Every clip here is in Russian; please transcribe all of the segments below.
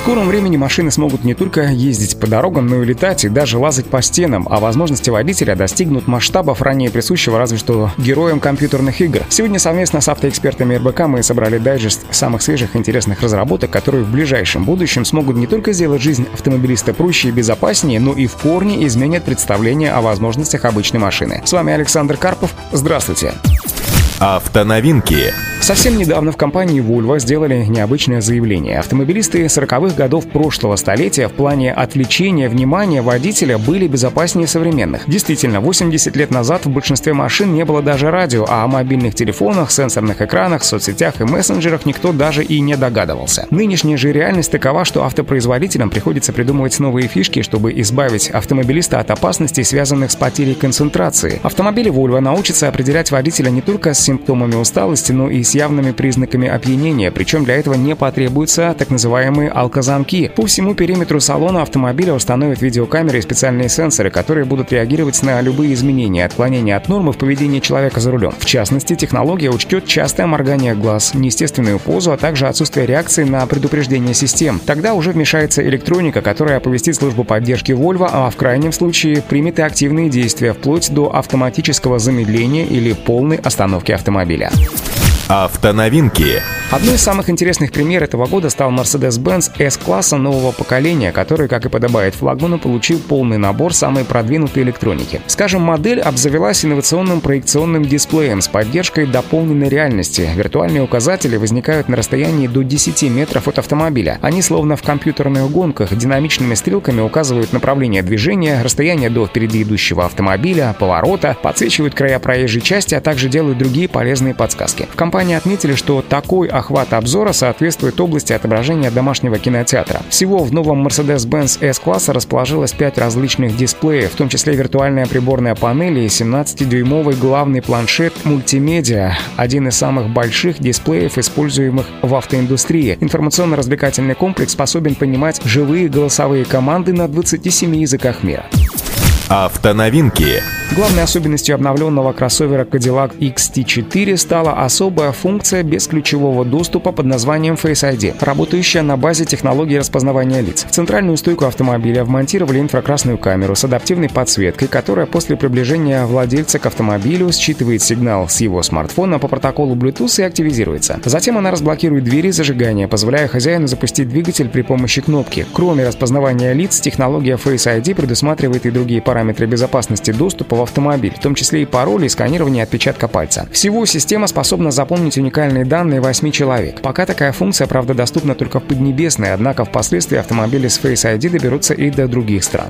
Скором времени машины смогут не только ездить по дорогам, но и летать, и даже лазать по стенам, а возможности водителя достигнут масштабов, ранее присущего разве что героям компьютерных игр. Сегодня совместно с автоэкспертами РБК мы собрали дайджест самых свежих интересных разработок, которые в ближайшем будущем смогут не только сделать жизнь автомобилиста проще и безопаснее, но и в корне изменят представление о возможностях обычной машины. С вами Александр Карпов. Здравствуйте. Автоновинки. Совсем недавно в компании Volvo сделали необычное заявление. Автомобилисты 40-х годов прошлого столетия в плане отвлечения внимания водителя были безопаснее современных. Действительно, 80 лет назад в большинстве машин не было даже радио, а о мобильных телефонах, сенсорных экранах, соцсетях и мессенджерах никто даже и не догадывался. Нынешняя же реальность такова, что автопроизводителям приходится придумывать новые фишки, чтобы избавить автомобилиста от опасностей, связанных с потерей концентрации. Автомобили Volvo научатся определять водителя не только с симптомами усталости, но и с явными признаками опьянения, причем для этого не потребуются так называемые алкозамки. По всему периметру салона автомобиля установят видеокамеры и специальные сенсоры, которые будут реагировать на любые изменения, отклонения от нормы в поведении человека за рулем. В частности, технология учтет частое моргание глаз, неестественную позу, а также отсутствие реакции на предупреждение систем. Тогда уже вмешается электроника, которая оповестит службу поддержки Volvo, а в крайнем случае примет и активные действия, вплоть до автоматического замедления или полной остановки автомобиля автомобиля. Автоновинки. Одной из самых интересных пример этого года стал Mercedes-Benz S-класса нового поколения, который, как и подобает флагману, получил полный набор самой продвинутой электроники. Скажем, модель обзавелась инновационным проекционным дисплеем с поддержкой дополненной реальности. Виртуальные указатели возникают на расстоянии до 10 метров от автомобиля. Они, словно в компьютерных гонках, динамичными стрелками указывают направление движения, расстояние до впереди идущего автомобиля, поворота, подсвечивают края проезжей части, а также делают другие полезные подсказки. В компании отметили, что такой охват обзора соответствует области отображения домашнего кинотеатра. Всего в новом Mercedes-Benz S-класса расположилось 5 различных дисплеев, в том числе виртуальная приборная панель и 17-дюймовый главный планшет мультимедиа, один из самых больших дисплеев, используемых в автоиндустрии. Информационно-развлекательный комплекс способен понимать живые голосовые команды на 27 языках мира. Автоновинки. Главной особенностью обновленного кроссовера Cadillac XT4 стала особая функция бесключевого доступа под названием Face ID, работающая на базе технологии распознавания лиц. В центральную стойку автомобиля вмонтировали инфракрасную камеру с адаптивной подсветкой, которая после приближения владельца к автомобилю считывает сигнал с его смартфона по протоколу Bluetooth и активизируется. Затем она разблокирует двери зажигания, позволяя хозяину запустить двигатель при помощи кнопки. Кроме распознавания лиц, технология Face ID предусматривает и другие параметры безопасности доступа в автомобиль, в том числе и пароли и сканирование отпечатка пальца. Всего система способна запомнить уникальные данные 8 человек. Пока такая функция, правда, доступна только в Поднебесной, однако впоследствии автомобили с Face ID доберутся и до других стран.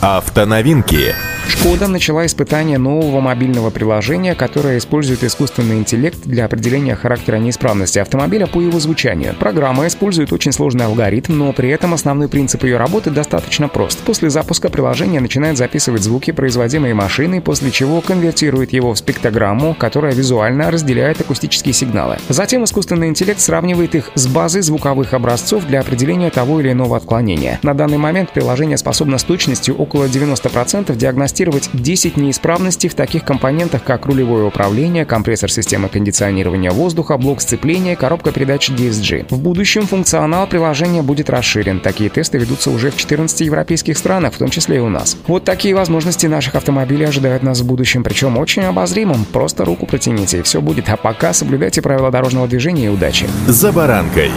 Автоновинки. Шкода начала испытание нового мобильного приложения, которое использует искусственный интеллект для определения характера неисправности автомобиля по его звучанию. Программа использует очень сложный алгоритм, но при этом основной принцип ее работы достаточно прост. После запуска приложение начинает записывать звуки, производимые машиной, после чего конвертирует его в спектрограмму, которая визуально разделяет акустические сигналы. Затем искусственный интеллект сравнивает их с базой звуковых образцов для определения того или иного отклонения. На данный момент приложение способно с точностью около 90% диагностировать диагностировать 10 неисправностей в таких компонентах, как рулевое управление, компрессор системы кондиционирования воздуха, блок сцепления, коробка передач DSG. В будущем функционал приложения будет расширен. Такие тесты ведутся уже в 14 европейских странах, в том числе и у нас. Вот такие возможности наших автомобилей ожидают нас в будущем, причем очень обозримым. Просто руку протяните, и все будет. А пока соблюдайте правила дорожного движения и удачи. За баранкой.